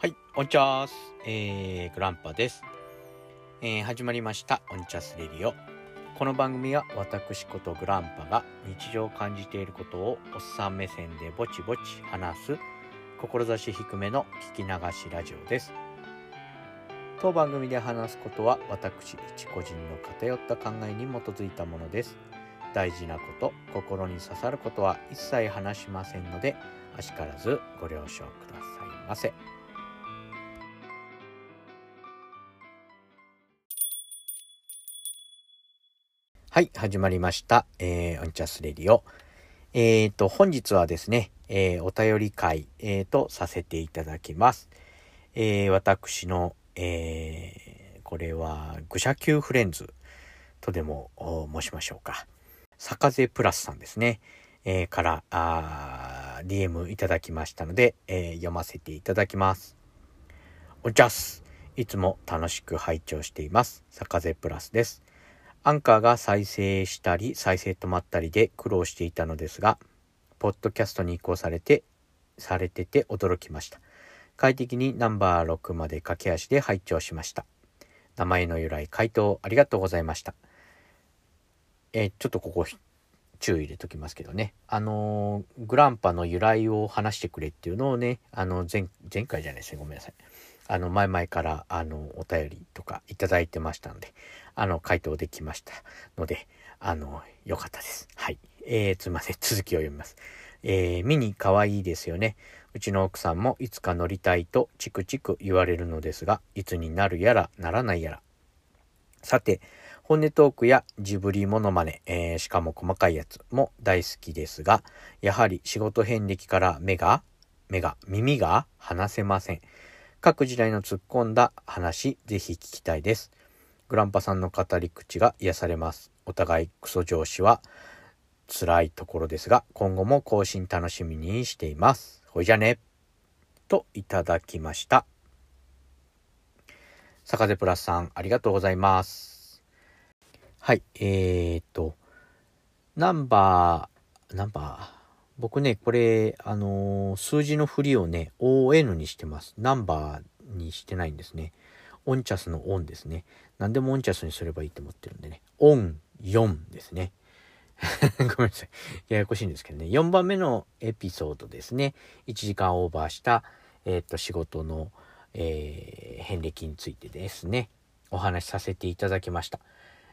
はい、オンチャース、えー、グランパです、えー始まりました、オンチャスレディオ。この番組は私ことグランパが日常感じていることをおっさん目線でぼちぼち話す志低めの聞き流しラジオです。当番組で話すことは私一個人の偏った考えに基づいたものです。大事なこと、心に刺さることは一切話しませんので、あしからずご了承くださいませ。はい、始まりました。えー、オンチャスレディオ。えーと、本日はですね、えーお便り回、えーとさせていただきます。えー私の、えーこれは、愚者級フレンズとでも申しましょうか。坂瀬プラスさんですね。えーから、あ DM いただきましたので、えー読ませていただきます。おじゃす。いつも楽しく拝聴しています。坂瀬プラスです。アンカーが再生したり再生止まったりで苦労していたのですが、ポッドキャストに移行されて、されてて驚きました。快適にナンバー6まで駆け足で拝聴しました。名前の由来、回答ありがとうございました。えちょっとここ注意入れときますけどね。あのグランパの由来を話してくれっていうのをね、あの、前、前回じゃないですね。ごめんなさい。あの、前々から、あの、お便りとかいただいてましたので、あの、回答できましたので、あの、よかったです。はい。えー、すいません。続きを読みます。えー、ミニ可愛いですよね。うちの奥さんもいつか乗りたいとチクチク言われるのですが、いつになるやらならないやら。さて、本音トークやジブリモノマネ、えーしかも細かいやつも大好きですが、やはり仕事遍歴から目が、目が、耳が離せません。各時代の突っ込んだ話、ぜひ聞きたいです。グランパさんの語り口が癒されます。お互いクソ上司は辛いところですが、今後も更新楽しみにしています。ほいじゃね。といただきました。坂瀬プラスさん、ありがとうございます。はい、えー、っと、ナンバー、ナンバー、僕ね、これ、あのー数字の振りをね、ON にしてます。ナンバーにしてないんですね。オンチャスのオンですね。何でもオンチャスにすればいいと思ってるんでね。オン4ですね。ごめんなさい。ややこしいんですけどね。4番目のエピソードですね。1時間オーバーした、えーっと、仕事の、えー遍歴についてですね。お話しさせていただきました。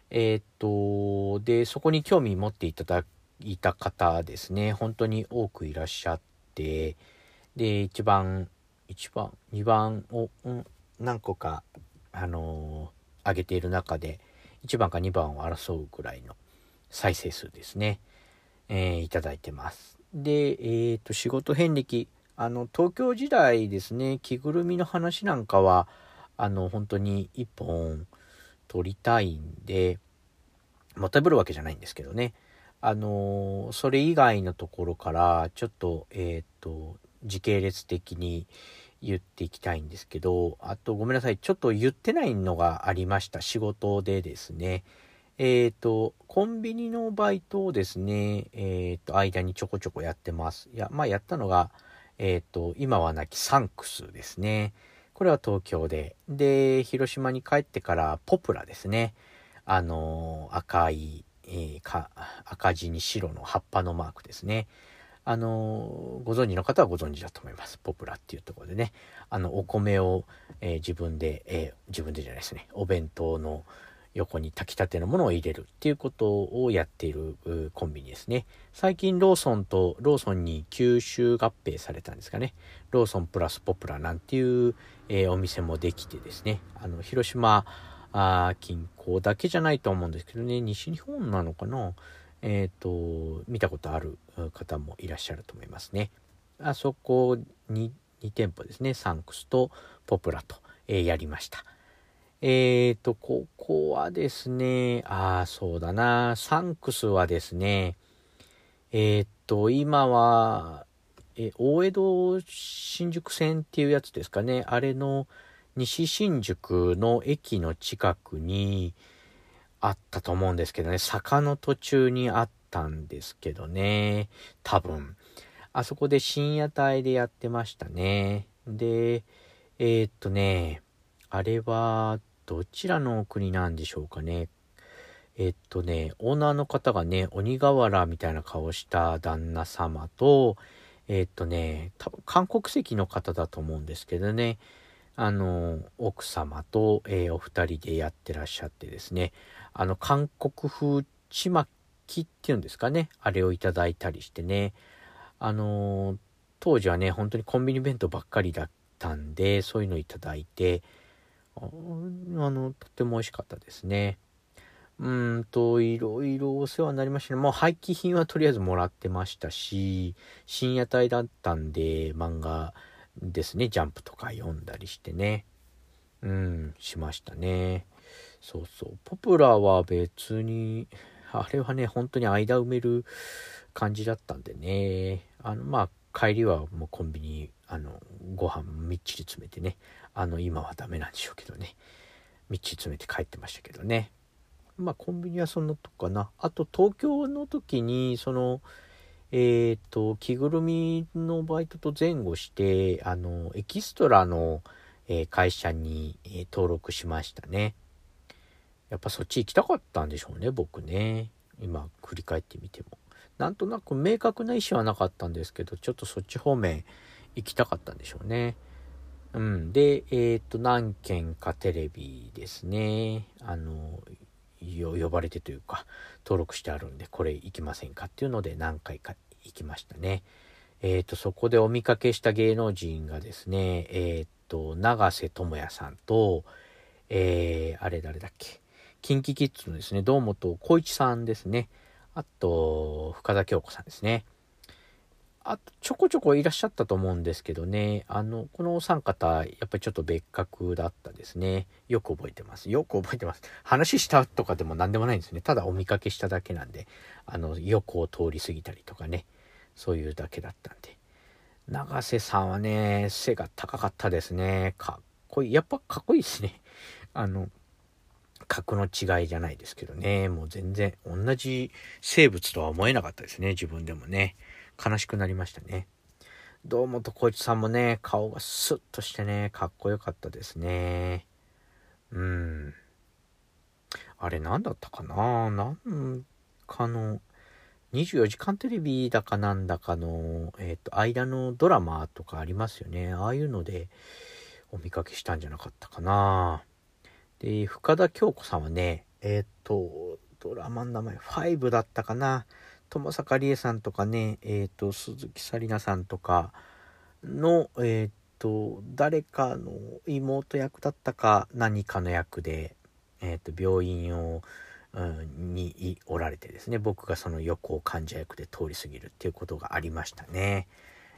えーっと、で、そこに興味持っていただいた方ですね。本当に多くいらっしゃって、で、1番、1番、2番を、うん、何個か、あのー上げている中で、1番か2番を争うぐらいの再生数ですね。えーいただいてます。で、えっ、と、仕事遍歴、あの、東京時代ですね、着ぐるみの話なんかは、あの、本当に一本取りたいんで、もたぶるわけじゃないんですけどね。あの、それ以外のところから、ちょっと、えっ、と、時系列的に言っていきたいんですけど、あとごめんなさい、ちょっと言ってないのがありました。仕事でですね。えっ、と、コンビニのバイトをですね、えっ、と、間にちょこちょこやってます。いや、まあ、やったのが、えっ、と、今はなきサンクスですね。これは東京で。で、広島に帰ってからポプラですね。あの、赤い、えーか、赤字に白の葉っぱのマークですね。あの、ご存知の方はご存知だと思います。ポプラっていうところでね。あの、お米を、えー自分で、えー自分でじゃないですね。お弁当の横に炊きたてのものを入れるっていうことをやっているコンビニですね。最近ローソンとローソンに吸収合併されたんですかね。ローソンプラスポプラなんていう、えーお店もできてですね。あの、広島あ近郊だけじゃないと思うんですけどね。西日本なのかな？えっ、と、見たことある方もいらっしゃると思いますね。あそこに2店舗ですね。サンクスとポプラと、えーやりました。えーと、ここはですね、ああ、そうだな、サンクスはですね、えーと、今は、え、大江戸新宿線っていうやつですかね、あれの西新宿の駅の近くにあったと思うんですけどね、坂の途中にあったんですけどね、多分。あそこで深夜帯でやってましたね。で、えー、っとね、あれは、どちらの国なんでしょうかね。えっとね、オーナーの方がね、鬼瓦みたいな顔した旦那様と、えっとね、多分韓国籍の方だと思うんですけどね、あの、奥様と、えー、お二人でやってらっしゃってですね、あの、韓国風ちまきっていうんですかね、あれをいただいたりしてね、あの、当時はね、本当にコンビニ弁当ばっかりだったんで、そういうのいただいて、あの、とっても美味しかったですね。うんと、いろいろお世話になりましたね。もう廃棄品はとりあえずもらってましたし、深夜帯だったんで、漫画ですね、ジャンプとか読んだりしてね。うん、しましたね。そうそう。ポプラは別に、あれはね、本当に間埋める感じだったんでね。あの、まあ、帰りはもうコンビニ、あの、ご飯みっちり詰めてね。あの、今はダメなんでしょうけどね。みっちり詰めて帰ってましたけどね。まあ、コンビニはそんなとこかな。あと、東京の時に、その、えっ、ー、と、着ぐるみのバイトと前後して、あの、エキストラの、えー、会社に、えー、登録しましたね。やっぱそっち行きたかったんでしょうね、僕ね。今、振り返ってみても。なんとなく明確な意思はなかったんですけど、ちょっとそっち方面行きたかったんでしょうね。うん。で、えっ、ー、と、何件かテレビですね。あの、呼ばれてというか、登録してあるんで、これ行きませんかっていうので何回か行きましたね。えっ、ー、と、そこでお見かけした芸能人がですね、えっ、ー、と、永瀬智也さんと、えー、あれ誰だっけ、KinKiKids のですね、堂本光一さんですね。あと、深田恭子さんですね。あと、ちょこちょこいらっしゃったと思うんですけどね、あの、このお三方、やっぱりちょっと別格だったですね。よく覚えてます。よく覚えてます。話したとかでも何でもないんですね。ただお見かけしただけなんで、あの、横を通り過ぎたりとかね、そういうだけだったんで。永瀬さんはね、背が高かったですね。かっこいい。やっぱかっこいいですね。あの、格の違いじゃないですけどね。もう全然同じ生物とは思えなかったですね。自分でもね。悲しくなりましたね。堂本光一さんもね、顔がスッとしてね、かっこよかったですね。うん。あれ何だったかな？なんかの、24時間テレビだかなんだかの、えっ、ー、と、間のドラマとかありますよね。ああいうのでお見かけしたんじゃなかったかな。で、深田恭子さんはね、えっ、ー、と、ドラマの名前、5だったかな。友坂理恵さんとかね、えっ、ー、と、鈴木紗理奈さんとかの、えっ、と、誰かの妹役だったか、何かの役で、えっ、と、病院を、うん、におられてですね、僕がその横を患者役で通り過ぎるっていうことがありましたね。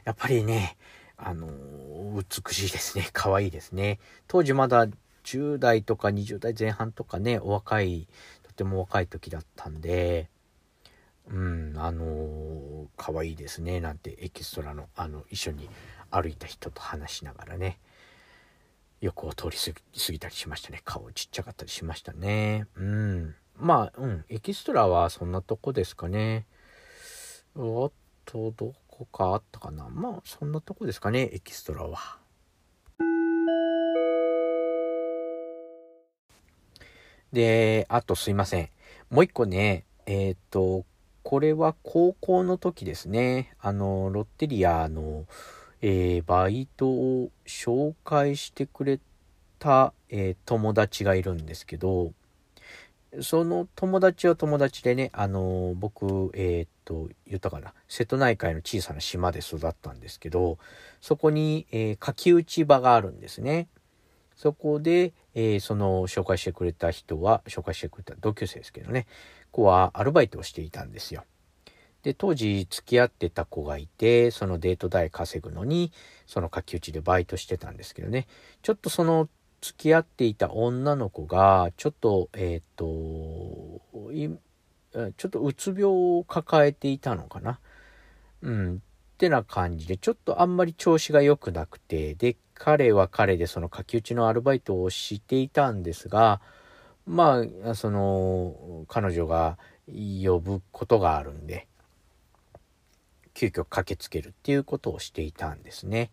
やっぱりね、あの美しいですね。可愛いですね。当時まだ10代とか20代前半とかね、お若い、とても若い時だったんで、うん、あのー、可愛いですね、なんてエキストラの、あの、一緒に歩いた人と話しながらね、横を通り過ぎたりしましたね。顔ちっちゃかったりしましたね。うん。まあ、うん、エキストラはそんなとこですかね。あと、どこかあったかな。まあ、そんなとこですかね、エキストラは。で、あとすいません。もう一個ね、えっ、ー、と、これは高校の時ですね。あの、ロッテリアの、えー、バイトを紹介してくれた、えー、友達がいるんですけど、その友達は友達でね、あの僕、えー、っと、言ったかな、瀬戸内海の小さな島で育ったんですけど、そこに、えー、書き打ち場があるんですね。そこで、えー、その紹介してくれた人は、紹介してくれた同級生ですけどね、子はアルバイトをしていたんですよ。で、当時付き合ってた子がいて、そのデート代稼ぐのに、その書き打ちでバイトしてたんですけどね、ちょっとその付き合っていた女の子が、ちょっと、えっ、ー、と、ちょっとうつ病を抱えていたのかな。うん。ってな感じで、ちょっとあんまり調子が良くなくて、で、彼は彼でその書き打ちのアルバイトをしていたんですが、まあ、その、彼女が呼ぶことがあるんで、急遽駆けつけるっていうことをしていたんですね。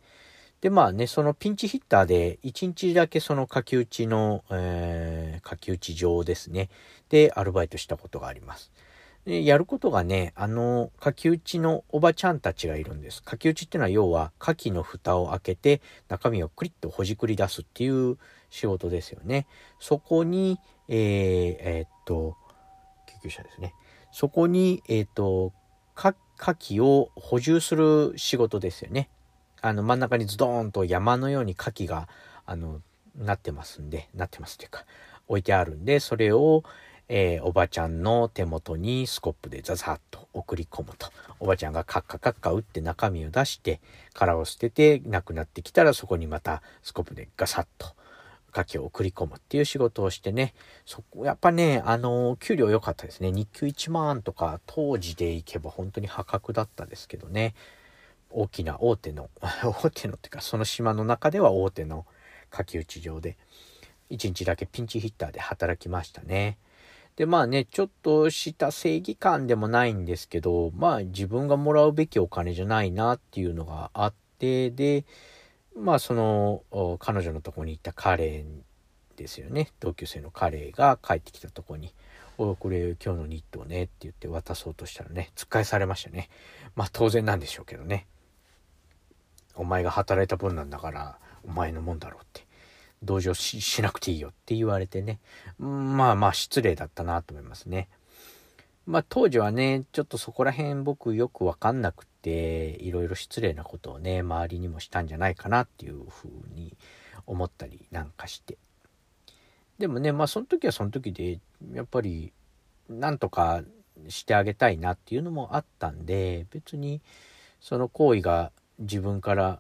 で、まあね、そのピンチヒッターで、1日だけその書き打ちの、えー、書き打ち場ですね。で、アルバイトしたことがあります。で、やることがね、あの、書き打ちのおばちゃんたちがいるんです。書き打ちっていうのは要は、牡蠣の蓋を開けて、中身をクリッとほじくり出すっていう仕事ですよね。そこに、えー、えー、っと、救急車ですね。そこに、えー、っと、牡蠣を補充する仕事ですよね。あの、真ん中にズドーンと山のように牡蠣が、あの、なってますんで、なってますというか、置いてあるんで、それを、えー、おばちゃんの手元にスコップでザザッと送り込むと。おばちゃんがカッカカッカ打って中身を出して、殻を捨ててなくなってきたらそこにまたスコップでガサッと牡蠣を送り込むっていう仕事をしてね、そこ、やっぱね、あの、給料良かったですね。日給1万とか当時で行けば本当に破格だったですけどね。大きな大手の 大手のっていうかその島の中では大手の書き打ち場で1日だけピンチヒッターで働きましたね。でまあねちょっとした正義感でもないんですけどまあ自分がもらうべきお金じゃないなっていうのがあってでまあその彼女のとこに行った彼ですよね。同級生の彼が帰ってきたとこに「おこれ今日のニットをね」って言って渡そうとしたらね突っ返されましたね。まあ当然なんでしょうけどね。お前が働いた分なんだからお前のもんだろうって。同情しなくていいよって言われてねまあまあ失礼だったなと思いますね。まあ当時はねちょっとそこら辺僕よく分かんなくていろいろ失礼なことをね周りにもしたんじゃないかなっていうふうに思ったりなんかしてでもねまあその時はその時でやっぱりなんとかしてあげたいなっていうのもあったんで別にその行為が自分から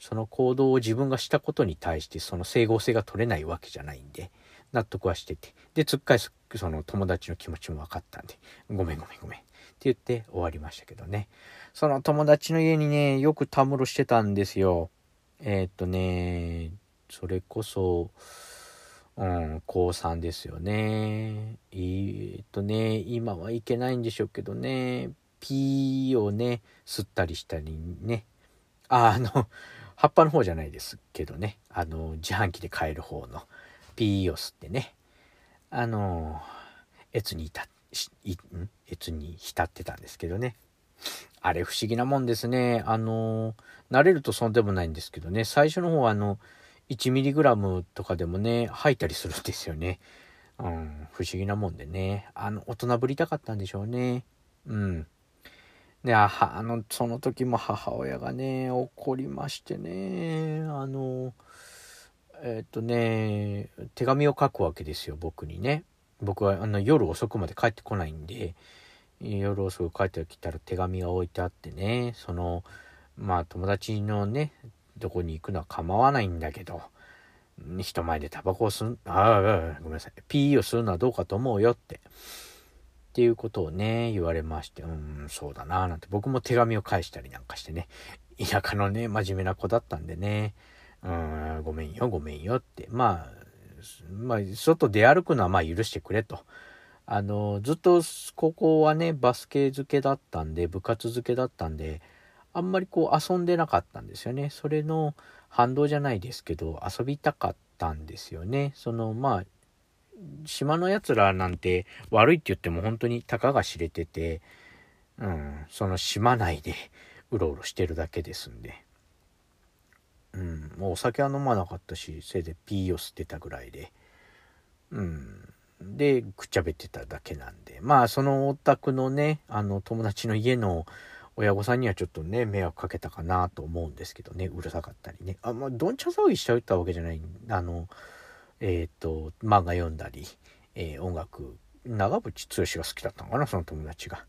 その行動を自分がしたことに対してその整合性が取れないわけじゃないんで納得はしてて。でつっかえその友達の気持ちも分かったんでごめんごめんごめん。って言って終わりましたけどね。その友達の家にねよくたむろしてたんですよ。えー、っとねそれこそうん、高3ですよね。えー、っとね、今はいけないんでしょうけどね、ピーをね、吸ったりしたりね。あ、の、葉っぱの方じゃないですけどね。あの、自販機で買える方のピーを吸ってね。あの、越にいた、い、ん？越に浸ってたんですけどね。あれ不思議なもんですね。あの、慣れるとそうでもないんですけどね。最初の方はあの、1mg とかでもね、吐いたりするんですよね。うん、不思議なもんでね。あの、大人ぶりたかったんでしょうね。うん。で、ああの、その時も母親がね、怒りましてね、あの、えっとね、手紙を書くわけですよ、僕にね。僕はあの夜遅くまで帰ってこないんで、夜遅く帰ってきたら手紙が置いてあってね、その、まあ友達のね、どこに行くのは構わないんだけど、人前でタバコを吸う、ああ、ごめんなさい、PE を吸うのはどうかと思うよって。っていうことをね、言われまして、うん、そうだな、なんて僕も手紙を返したりなんかしてね、田舎のね、真面目な子だったんでね、うん、ごめんよ、ごめんよって、まあ、まあ、外出歩くのはまあ許してくれと。あの、ずっと高校はね、バスケ漬けだったんで、部活漬けだったんで、あんまりこう遊んでなかったんですよね。それの反動じゃないですけど、遊びたかったんですよね。その、まあ、島のやつらなんて悪いって言っても本当にたかが知れてて、うん、その島内でうろうろしてるだけですんで。うん、もうお酒は飲まなかったし、せいぜいピーを吸ってたぐらいで。うん。で、くっちゃべってただけなんで。まあ、そのお宅のね、あの、友達の家の親御さんにはちょっとね、迷惑かけたかなと思うんですけどね、うるさかったりね。あ、まあ、どんちゃ騒ぎしちゃったわけじゃない。あの、えっ、ー、と、漫画読んだり、えー、音楽、長渕剛が好きだったのかな、その友達が。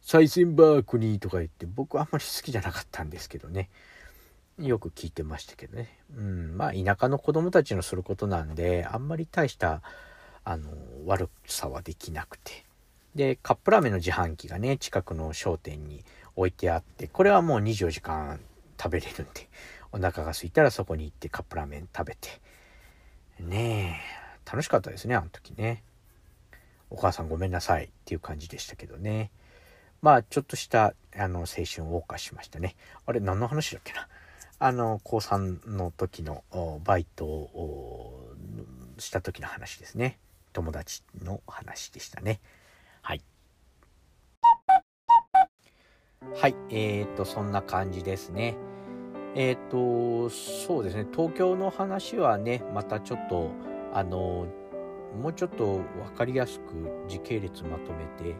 サイセンバークにとか言って、僕あんまり好きじゃなかったんですけどね。よく聞いてましたけどね。うん、まあ、田舎の子供たちのすることなんで、あんまり大した、あの、悪さはできなくて。で、カップラーメンの自販機がね、近くの商店に置いてあって、これはもう24時間食べれるんで、お腹が空いたらそこに行ってカップラーメン食べて、ねえ、楽しかったですね、あの時ね。お母さんごめんなさいっていう感じでしたけどね。まあ、ちょっとした、あの、青春を謳歌しましたね。あれ、何の話だっけな。あの、高3の時のバイトをした時の話ですね。友達の話でしたね。はい。はい、えー、っと、そんな感じですね。えー、と、そうですね、東京の話はね、またちょっと、あの、もうちょっと分かりやすく時系列まとめて、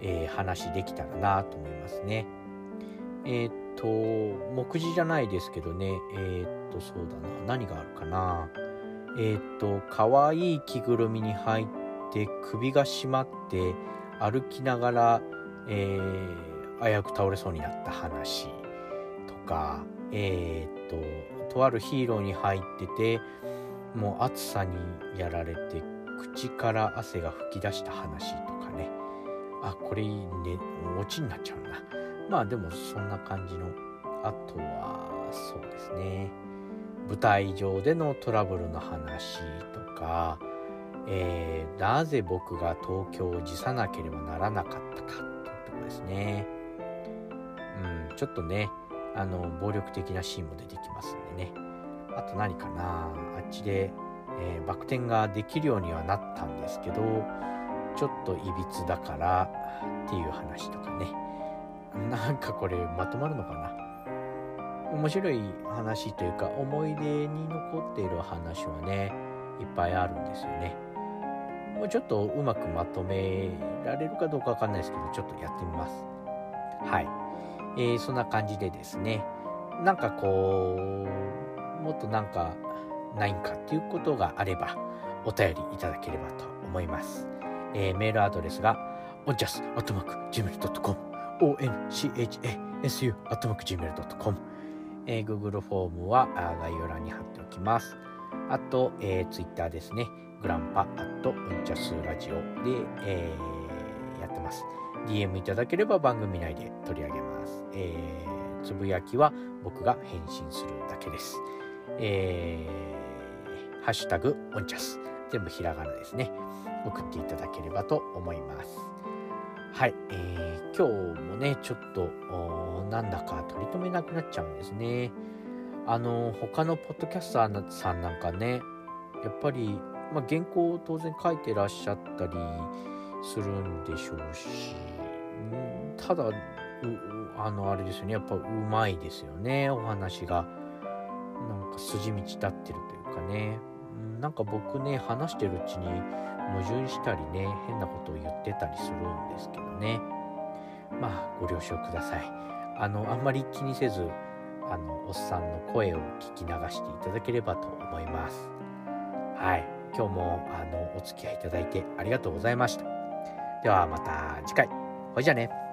えー、話できたらなと思いますね。えー、っと、目次じゃないですけどね、え、っと、そうだな、何があるかな。えっと、可愛い着ぐるみに入って首が締まって歩きながら、え危うく倒れそうになった話とか、えっと、とあるヒーローに入ってて、もう暑さにやられて口から汗が噴き出した話とかね。あ、これいいね、オチになっちゃうな。まあでもそんな感じの。あとは、そうですね。舞台上でのトラブルの話とか、えー、なぜ僕が東京を辞さなければならなかったかってとこですね。うん、ちょっとね、あの、暴力的なシーンも出てきますんでね。あと何かな。あっちで、えー、バク転ができるようにはなったんですけど、ちょっといびつだからっていう話とかね。なんかこれまとまるのかな。面白い話というか思い出に残っている話はねいっぱいあるんですよね。もうちょっとうまくまとめられるかどうかわかんないですけどちょっとやってみます。はい、えー、そんな感じでですねなんかこうもっとなんかないんかっていうことがあればお便りいただければと思います、えー、メールアドレスが onchas.gmail.com onchasu.gmail.com え、Google フォームは概要欄に貼っておきます。あと、えー、Twitter ですね。グランパアットうんちゃすラジオで、えー、ってます。DM いただければ番組内で取り上げます。えー、つぶやきは僕が返信するだけです。えー、ハッシュタグオンチャス。全部ひらがなですね。送っていただければと思います。はい、えー、今日もね、ちょっと、なんだか取り留めなくなっちゃうんですね。あの、他のポッドキャスターさんなんかね、やっぱり、まあ、原稿を当然書いてらっしゃったりするんでしょうし、ただ、あの、あれですよね、やっぱうまいですよね、お話が。なんか筋道立ってるというかね。なんか僕ね、話してるうちに、矛盾したりね変なことを言ってたりするんですけどね。まあご了承ください。あのあんまり気にせずあのおっさんの声を聞き流していただければと思います。はい。今日もあのお付き合いいただいてありがとうございました。ではまた次回。ほいじゃね。